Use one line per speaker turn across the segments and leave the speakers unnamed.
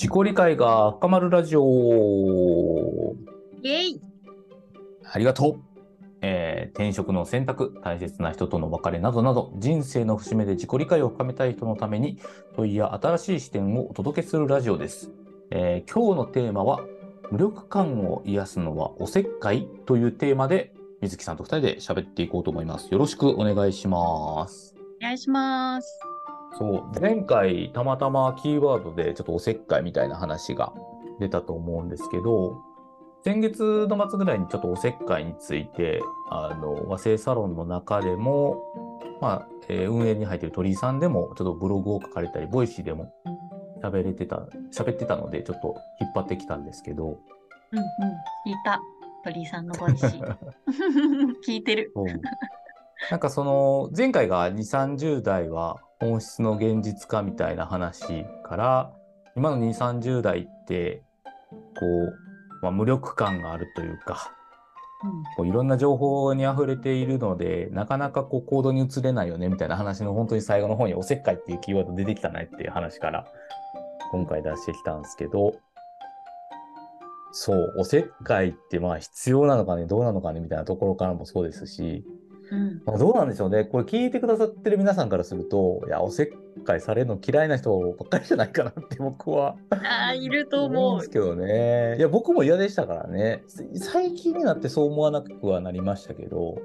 自己理解が深まるラジオ。
イエイ
ありがとう。えー転職の選択、大切な人との別れなどなど、人生の節目で自己理解を深めたい人のために、問いや新しい視点をお届けするラジオです。えー今日のテーマは、無力感を癒すのはおせっかい？というテーマで、水木さんと二人で喋っていこうと思います。よろしくお願いします。
お願いします。
そう、前回たまたまキーワードでちょっとおせっかいみたいな話が出たと思うんですけど、先月の末ぐらいにちょっとおせっかいについて、あの、和製サロンの中でも、まあ、えー運営に入っている鳥居さんでも、ちょっとブログを書かれたり、 Voicy でも喋れてた、喋ってたので、ちょっと引っ張ってきたんですけど、
うんうん。聞いた。鳥居さんの Voicy。聞いてる。
なんかその前回が2、30代は本質の現実化みたいな話から今の2、30代ってこう、まあ、無力感があるというかこういろんな情報に溢れているのでなかなかこう行動に移れないよねみたいな話の本当に最後の方におせっかいっていうキーワード出てきたねっていう話から今回出してきたんですけどそうおせっかいってまあ必要なのかねどうなのかねみたいなところからもそうですし
うん。
まあ、どうなんでしょうね。これ聞いてくださってる皆さんからすると、いや、おせっかいされるの嫌いな人ばっかりじゃないかなって僕は
ああ、いると
思うんです。けどね。いや、僕も嫌でしたからね。最近になってそう思わなくはなりましたけど、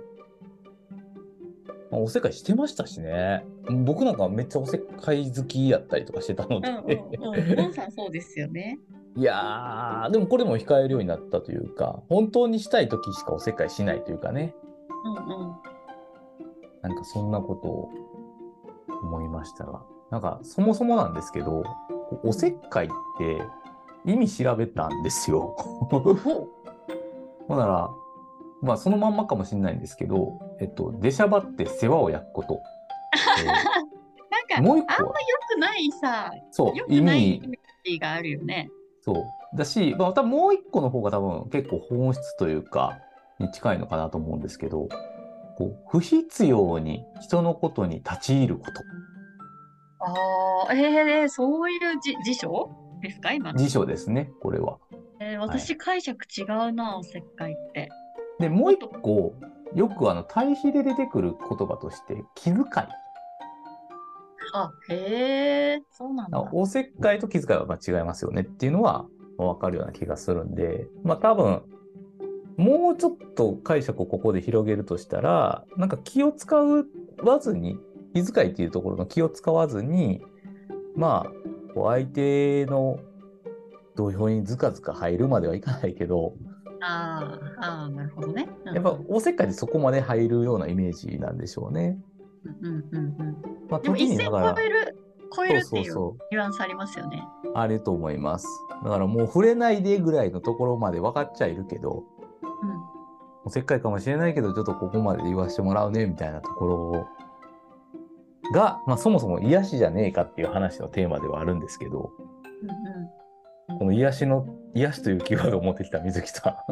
まあ、おせっかいしてましたしね。僕なんかめっちゃおせっかい好きやったりとかしてたの
うんうん
で。
うん。さんそうですよね。
いやー、でもこれも控えるようになったというか、本当にしたい時しかおせっかいしないというかね。
うんうん。
なんかそんなことを思いましたが、なんかそもそもなんですけど、おせっかいって意味調べたんですよ。ほ んなら、まあそのまんまかもしれないんですけど、えっと、出しゃばって世話を焼くこと。え
なんか、
ーもう一個は、
あんま良くないさ、
そう意味、
があるよね。
そう。だし、まあもう一個の方が多分結構本質というか、に近いのかなと思うんですけど、こう不必要に人のことに立ち入ること。
ああ、えー、そういうじ辞書？ですか今の？
辞書ですね、これは。
えー私解釈違うな、おせっかいって。
で、もう一個、よくあの対比で出てくる言葉として、気遣い。
あ、へえ、そうなんだ。
おせっかいと気遣いはまあ違いますよねっていうのはわかるような気がするんで、まあ多分、もうちょっと解釈をここで広げるとしたら、なんか気を使わずに、気遣いっていうところの気を使わずに、まあ、相手の土俵にずかずか入るまではいかないけど、
あーあー、なるほどね。うん
やっぱおせっかいでそこまで入るようなイメージなんでしょうね。
うんうんうんうん。
まあ、
でも一線超える、超えるっていう
そうそうそう
ニュアンスありますよね。
あると思います。だからもう触れないでぐらいのところまで分かっちゃいるけど、おせっかいかもしれないけど、ちょっとここまで言わせてもらうね、みたいなところが、まあそもそも癒しじゃねえかっていう話のテーマではあるんですけど、
うんうん
この癒しの、癒しというキーワードを持ってきた水木さ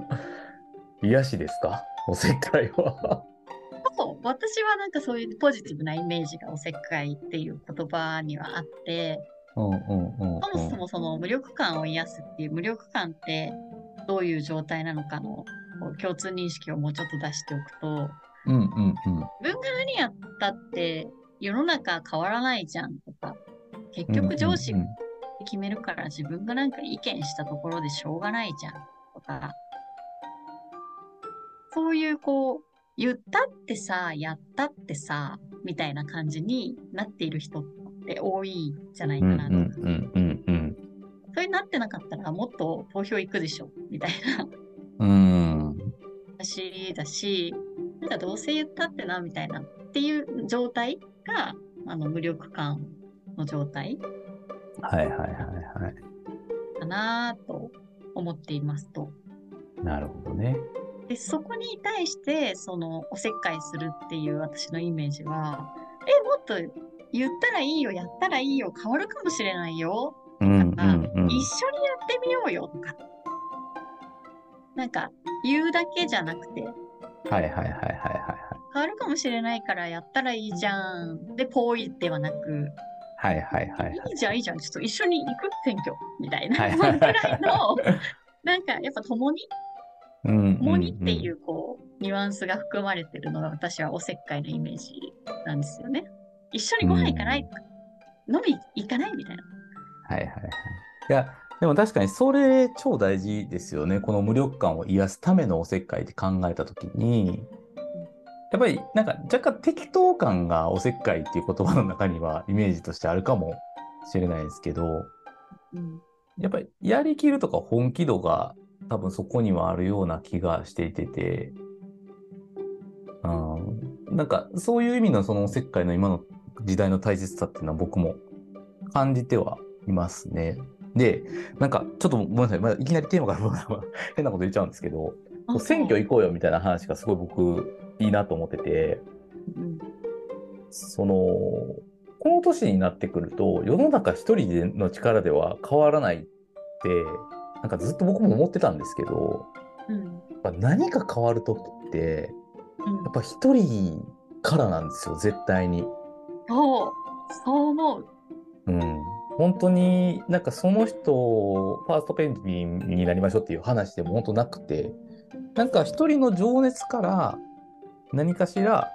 ん。癒しですか？おせっかいは。
そう私はなんかそういうポジティブなイメージがおせっかいっていう言葉にはあって、
うんうんうん、うん。
そもそもその無力感を癒すっていう無力感ってどういう状態なのかのこう共通認識をもうちょっと出しておくと、
うんうんうん。
自分が何やったって世の中変わらないじゃんとか、結局上司決めるから自分がなんか意見したところでしょうがないじゃんとか、そういうこう、言ったってさ、やったってさ、みたいな感じになっている人って多いんじゃない
うん
かなと。
うんうんうんうん。
それになってなかったらもっと投票行くでしょみたいな
うん。
話だし、なんかどうせ言ったってな、みたいなっていう状態が、あの、無力感の状態
はいはいはいはい。
かなと思っていますと。
なるほどね。
で、そこに対して、その、おせっかいするっていう私のイメージは、え、もっと言ったらいいよ、やったらいいよ、変わるかもしれないよ、
うんうん
あ
うん。
一緒にやってみようよとか。なんか、言うだけじゃなくて、
はいはいはいはいはい
変わるかもしれないからやったらいいじゃん。で、ポイではなく、
はいはいはいはい。
いいじゃん、いいじゃん、ちょっと一緒に行く選挙みたいな、
はい
そのくらいの、なんかやっぱ共に、
うん
共にっていううこう、ニュアンスが含まれてるのが私はおせっかいのイメージなんですよね。一緒にご飯行かない、飲み行かないみたいな。
ん。はいはいはい。いや、でも確かにそれ超大事ですよね。この無力感を癒すためのおせっかいって考えたときに、やっぱりなんか若干適当感がおせっかいっていう言葉の中にはイメージとしてあるかもしれないですけど、
うん。
やっぱりやりきるとか本気度が多分そこにはあるような気がしていてて、うん、なんかそういう意味のそのおせっかいの今の時代の大切さっていうのは僕も感じてはいますね。で、なんかちょっとごめんなさい、まだいきなりテーマから 変なこと言っちゃうんですけど、
あ
選挙行こうよみたいな話がすごい僕いいなと思ってて、
うん
その、この年になってくると、世の中一人での力では変わらないって、なんかずっと僕も思ってたんですけど、
うん。
やっぱ何か変わる時って、
うん。
やっぱ一人からなんですよ、絶対に。
そう、そう思う。
うん。本当になんかその人、ファーストペンギンになりましょうっていう話でも本当なくて、なんか一人の情熱から何かしら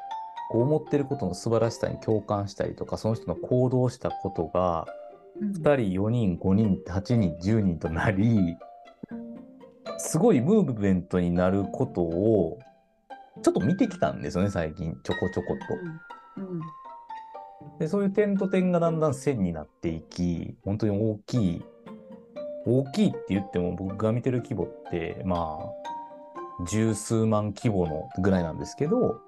こう思ってることの素晴らしさに共感したりとか、その人の行動したことが2人、4人、5人、8人、10人となり、すごいムーブメントになることをちょっと見てきたんですよね、最近、ちょこちょこと。
うん。うん。
で、そういう点と点がだんだん線になっていき、本当に大きい、大きいって言っても僕が見てる規模って、まあ、十数万規模のぐらいなんですけど、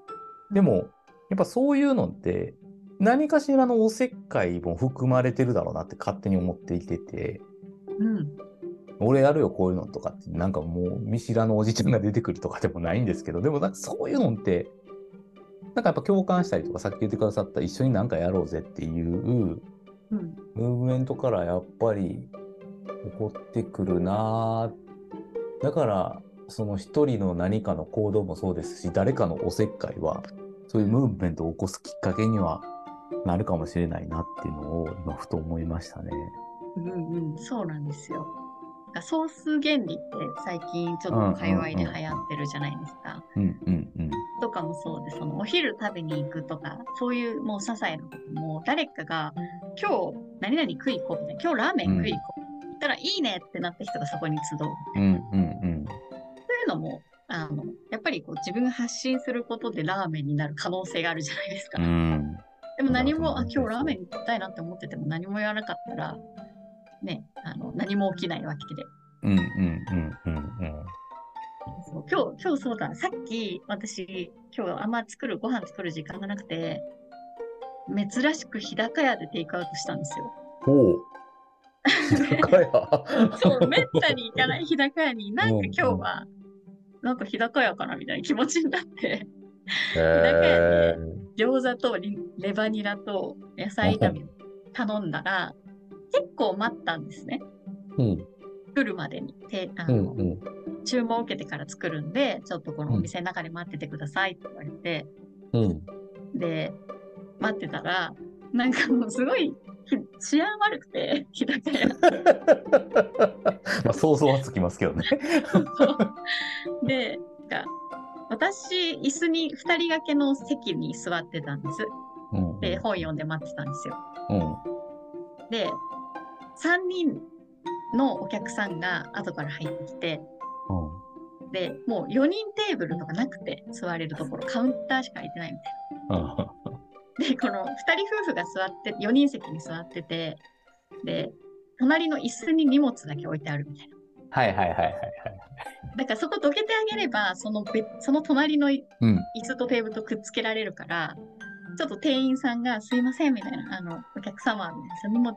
でも、やっぱそういうのって、何かしらのおせっかいも含まれてるだろうなって勝手に思っていてて、
うん。
俺やるよこういうのとかって、なんかもう見知らぬおじちゃんが出てくるとかでもないんですけど、でもなんかそういうのって、なんかやっぱ共感したりとか、さっき言ってくださった一緒になんかやろうぜっていう、
うん
ムーブメントからやっぱり起こってくるなぁだから、その一人の何かの行動もそうですし、誰かのおせっかいは、そういうムーブメントを起こすきっかけにはなるかもしれないなっていうのを今ふと思いましたね。
うんうん、そうなんですよ。ソース原理って最近ちょっと界隈で流行ってるじゃないですか。
うんうんうん。
とかもそうで、そのお昼食べに行くとか、そういうもう些細なことも、誰かが今日何々食い行こうみたいな、今日ラーメン食い行こう。言ったらいいねってなった人がそこに集う。そう
うんうんうん。
いうのも、あの、やっぱりこう自分が発信することでラーメンになる可能性があるじゃないですか。
うん。
でも何も、あ、
なるほど
今日ラーメン食いたいなって思ってても何も言わなかったら、ね、あの、何も起きないわけで。
うんうんうんうんうん。
そう今日、今日そうだ、さっき私、今日あんま作る、ご飯作る時間がなくて、珍しく日高屋でテイクアウトしたんですよ。
ほう。日高屋？
そう、めったに行かない日高屋に、なんか
うん
今日は、なんか日高屋かなみたいな気持ちになって、
へ
餃子とリレバニラと野菜炒め頼んだら、結構待ったんですね。
うん
来るまでに。てあ
う
の
んうん
注文を受けてから作るんで、ちょっとこのお店の中で待っててくださいって言われて、
うん。
で、待ってたら、なんかもうすごいひ治安悪くて、日高屋。
まあ想像はつきますけどね。
で、なんか私、椅子に2人掛けの席に座ってたんです。
うん
で、本読んで待ってたんですよ。
うん
で、3人のお客さんが後から入ってきて、で、もう4人テーブルとかなくて、座れるところ、カウンターしか空いてないみたい
うん
な。で、この2人夫婦が座って、4人席に座ってて、で、隣の椅子に荷物だけ置いてあるみたいな。
はいはいはいはいはい。
だからそこどけてあげれば、その別その隣の椅
うん
子とテーブルとくっつけられるから、ちょっと店員さんが、すいません、みたいな、あの、お客様、荷物、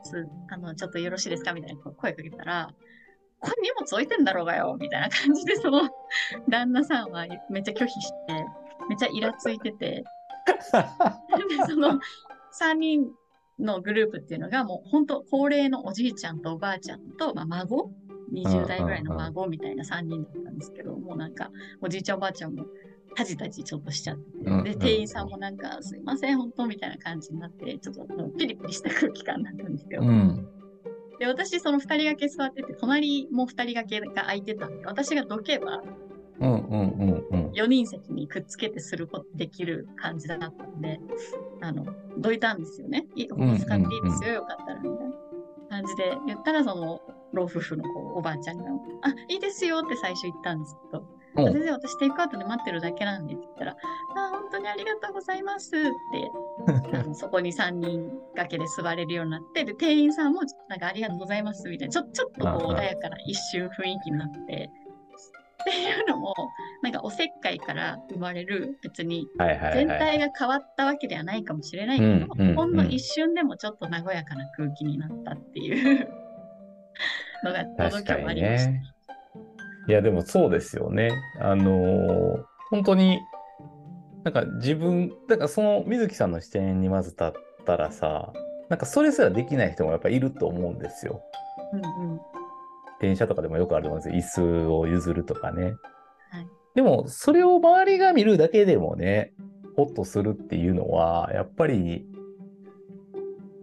あの、ちょっとよろしいですか？みたいな声かけたら、これ荷物置いてんだろうがよ、みたいな感じで、その、旦那さんはめっちゃ拒否して、めっちゃイラついてて、その、3人のグループっていうのが、もう本当高齢のおじいちゃんとおばあちゃんと、まあ、孫？20代ぐらいの孫みたいな3人だったんですけど、もうなんか、おじいちゃんおばあちゃんも、タジタジちょっとしちゃって、
うん
で、店員さんもなんか、すいません、本当みたいな感じになって、ちょっとピリピリした空気感だったんですよ。
うん。
で、私、その二人掛け座ってて、隣も二人掛けが空いてたんで、私がどけば
うんうんうんうん。
4人席にくっつけてすることできる感じだったんで、あの、どいたんですよね。いい、ここ使っていいですよ、よかったら、みたいな感じで言ったら、その、老夫婦のこうおばあちゃんが、あ、いいですよって最初言ったんですけど、
うん。
全然私テイクアウトで待ってるだけなんでって言ったら、あ、本当にありがとうございますって、あのそこに3人掛けで座れるようになって、で、店員さんもなんかありがとうございますみたいな、ちょちょっとこう穏やかな一瞬雰囲気になって、っていうのも、なんかおせっかいから生まれる別に全
はい。
体が変わったわけではないかもしれないけど、ほんの一瞬でもちょっと和やかな空気になったっていう。のが
確
届きはありました。
ね。いや、でもそうですよね。あのー本当に、なんか自分、だからその水木さんの視点にまず立ったらさ、なんかそれすらできない人もやっぱいると思うんですよ。
うんうん
電車とかでもよくあると思うんですよ。椅子を譲るとかね。
はい
でも、それを周りが見るだけでもね、ホッとするっていうのは、やっぱり、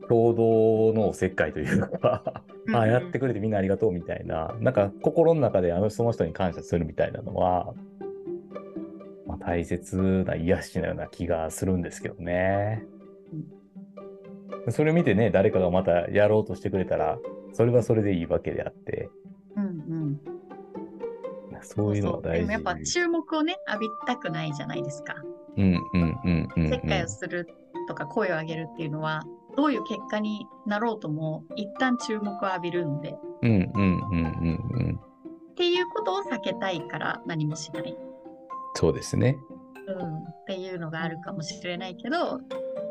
共同のおせっかいというか、
うん
あやってくれてみんなありがとうみたいな、なんか心の中であのその人に感謝するみたいなのは、まあ、大切な癒しのような気がするんですけどね。それを見てね、誰かがまたやろうとしてくれたら、それはそれでいいわけであって、
うんうん
そういうのは大事。
でもやっぱ注目をね浴びたくないじゃないですか。
うんうんうんうん、うん。
切開をするとか声を上げるっていうのはどういう結果になろうとも一旦注目を浴びるんでっ
うんうんうんうんうん。
ていうことを避けたいから何もしない、
そうですね。
うん、っていうのがあるかもしれないけど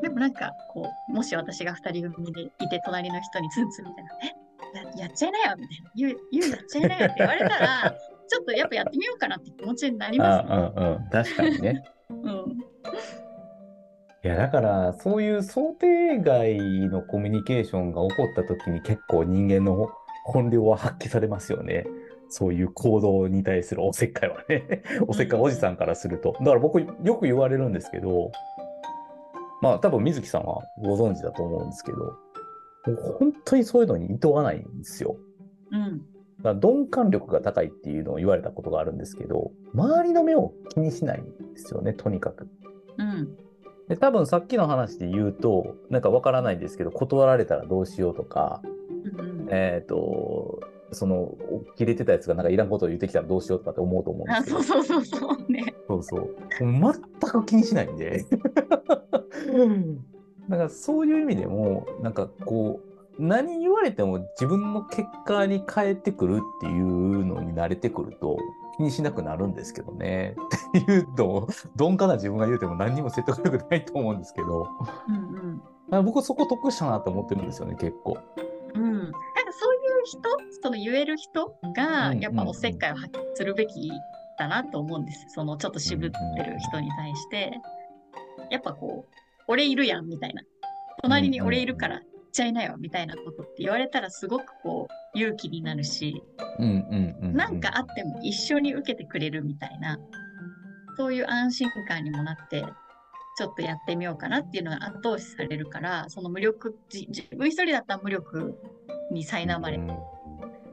でもなんかこうもし私が二人組でいて隣の人にツンツンみたいな「えややっちゃいなよ」みたいな「ゆうゆうやっちゃいなよ」って言われたらちょっとやっぱやってみようかなって気持ちになりますね。
あうんうん。確かにね。
うん
いや、だから、そういう想定外のコミュニケーションが起こった時に結構人間の本領は発揮されますよね。そういう行動に対するおせっかいはね。おせっかいおじさんからすると。だから僕よく言われるんですけど、まあ多分水木さんはご存知だと思うんですけど、もう本当にそういうのに厭わないんですよ。
うん
だから鈍感力が高いっていうのを言われたことがあるんですけど、周りの目を気にしないんですよね、とにかく。
うん
で、多分さっきの話で言うと、なんかわからないんですけど、断られたらどうしようとか、
うんうん
えっ、と、その、切れてたやつがなんかいらんことを言ってきたらどうしようとかって思うと思うんで
あ
すけど、
そうそうそうそうね。
そうそう。全く気にしないんで。だからそういう意味でも、なんかこう、何言われても自分の結果に変えてくるっていうのに慣れてくると、気にしなくなるんですけどね。っていうのを、鈍感な自分が言うても何にも説得力ないと思うんですけど、
うん
あ僕そこ得したなと思ってるんですよね、結構。
うん。うん。なんかそういう人、その言える人が、
うん
やっぱおせっかいを発揮するべきだなと思うんです。そのちょっと渋ってる人に対して、やっぱこう、俺いるやんみたいな。隣に俺いるから、ちゃいなよみたいなことって言われたらすごくこう、勇気になるし、
うんうんうん、うん。
なんかあっても一緒に受けてくれるみたいな、そういう安心感にもなって、ちょっとやってみようかなっていうのが後押しされるから、その無力、じ自分一人だったら無力に苛まれて、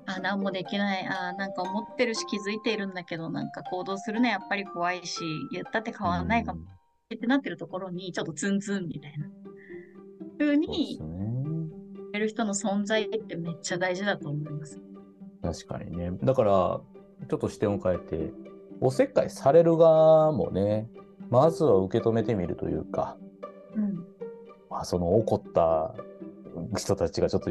あ、なんもできない、あ、なんか思ってるし気づいているんだけど、なんか行動するのやっぱり怖いし、言ったって変わらないかもってなってるところに、ちょっとツンツンみたいな。風にる人の存在ってめっちゃ大事だと思います。
確かにね。だから、ちょっと視点を変えて、おせっかいされる側もね、まずは受け止めてみるというか、
うん。
まあ、その怒った人たちがちょっと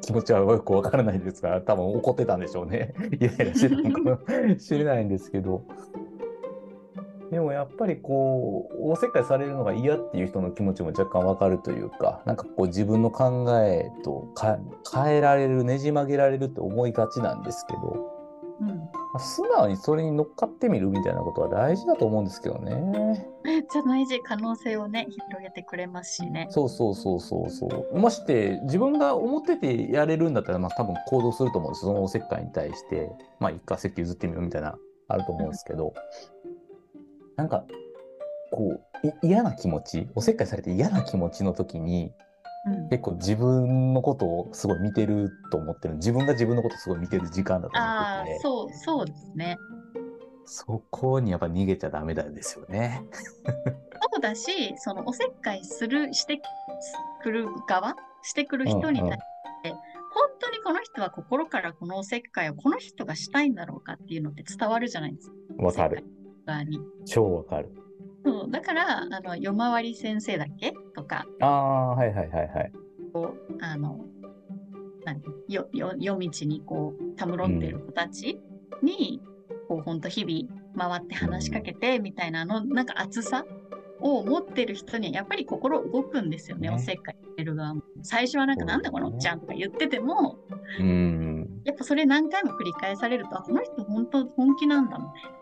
気持ちはよくわからないですが、多分怒ってたんでしょうね。イライラしてたのかもしれないんですけど。でもやっぱりこう、おせっかいされるのが嫌っていう人の気持ちも若干わかるというか、なんかこう自分の考えとか変えられる、ねじ曲げられるって思いがちなんですけど、
うん。
まあ素直にそれに乗っかってみるみたいなことは大事だと思うんですけどね。
めっちゃ大事。可能性をね、広げてくれますしね。
そうそうそうそうそう。まして自分が思っててやれるんだったら、まあ多分行動すると思うんですそのおせっかいに対して、まあ一回席譲ってみようみたいな、あると思うんですけど、なんか、こう、い嫌な気持ち、おせっかいされて嫌な気持ちの時に、
うん、
結構自分のことをすごい見てると思ってる。自分が自分のことをすごい見てる時間だと思ってて、
そうそうですね。
そこにやっぱ逃げちゃダメなんですよね。
そうだし、そのおせっかいする、してくる側、してくる人に対して、本当にこの人は心からこのおせっかいをこの人がしたいんだろうかっていうのって伝わるじゃないですか。
わかる。
側に。
超わかる。
そうだから、あの夜回り先生だっけ？とか、
ああ、はいはいはいはい。
あの、何よよ夜道にこう、たむろってる子たちに、こう、本当日々回って話しかけてみたいなの、なんか熱さを持ってる人にはやっぱり心動くんですよね、
ね
おせっかいしてる側も。最初はなんか、なんだこのおっちゃんとか言ってても、
うん。
やっぱそれ何回も繰り返されると、あこの人本当本気なんだみたいな。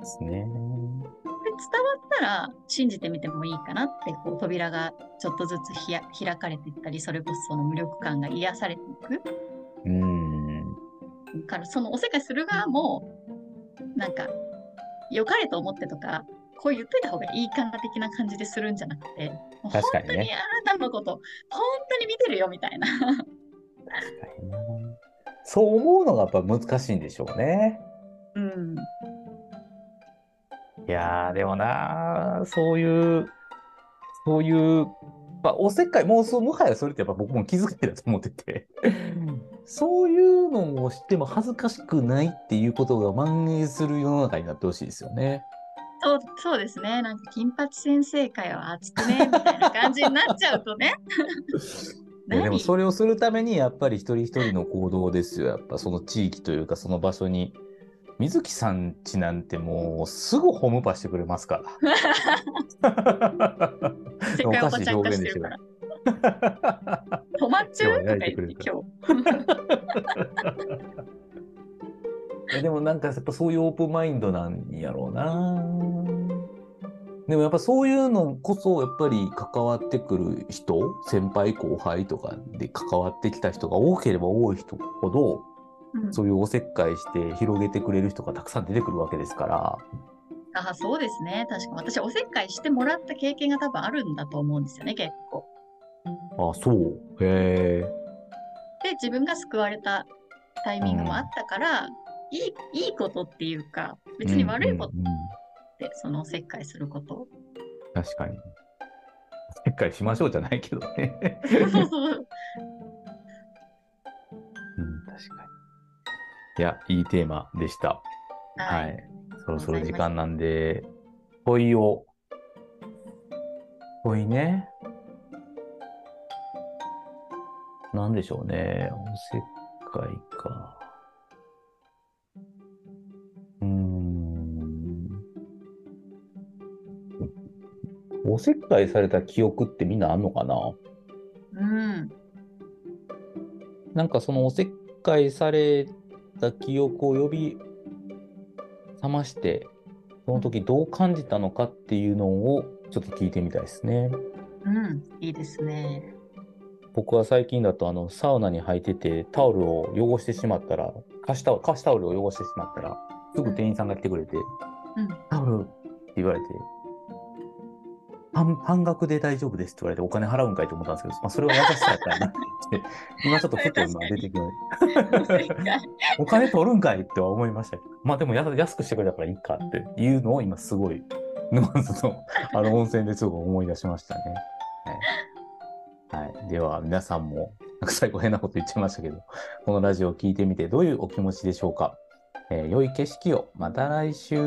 ですね。
で伝わったら信じてみてもいいかなってこう扉がちょっとずつひや開かれていったりそれこそその無力感が癒されていく
うん。
だからそのおせっかいする側もなんか良かれと思ってとかこう言っといた方がいいかな的な感じでするんじゃなくてもう本
確かにね
当にあなたのこと本当に見てるよみたいな
確かになそう思うのがやっぱ難しいんでしょうね。
うん
いやー、でもなー、そういう、そういう、まあ、おせっかい、もうそう、もはやそれってやっぱ僕も気づけだと思ってて、そういうのをしても恥ずかしくないっていうことが蔓延する世の中になってほしいですよね。
そうそうですねなんか金八先生会は熱くねみたいな感じになっちゃうとね
でも
何？
それをするためにやっぱり一人一人の行動ですよ。やっぱその地域というかその場所に。水木さんちなんてもうすぐホームパしてくれますから。
おばちゃん化してるから。止まっちゃうとか言って今日。
えでもなんかやっぱそういうオープンマインドなんやろうな。でもやっぱそういうのこそやっぱり関わってくる人、先輩後輩とかで関わってきた人が多ければ多い人ほど、
うん
そういうおせっかいして広げてくれる人がたくさん出てくるわけですから。
あそうですね。確か私、おせっかいしてもらった経験が多分あるんだと思うんですよね、結構。
あ、そう。へえ。
で、自分が救われたタイミングもあったから、いいいいことっていうか、別に悪いこと
うんうんうん
って、そのおせっかいすること。
確かに。おせっかいしましょうじゃないけどね。
そうそう
いや、いいテーマでした。は
はい。
い。そろそろ時間なんで、問いを。問いね。なんでしょうね。おせっかいか。うーん。おせっかいされた記憶ってみんなあんのかな？
うん。
なんかそのおせっかいされた記憶を呼び覚まして、その時どう感じたのかっていうのをちょっと聞いてみたいですね。
うん。いいですね。
僕は最近だとあのサウナに入っててタオルを汚してしまったら、貸しタオル貸しタオルを汚してしまったら、すぐ店員さんが来てくれて、
うん。
タオルって言われて、半半額で大丈夫ですって言われてお金払うんかいと思ったんですけど、まあ、それは優しさやったらなって、今ちょっとふと今出てきま
おせっかい。
お金取るんかいっては思いましたけど、まあでもや安くしてくれたからいいかっていうのを今すごい、沼津のあの温泉ですごい思い出しましたね。はい。はい、では皆さんも、なんか最後変なこと言っちゃいましたけど、このラジオを聞いてみてどういうお気持ちでしょうか。えー良い景色を。また来週。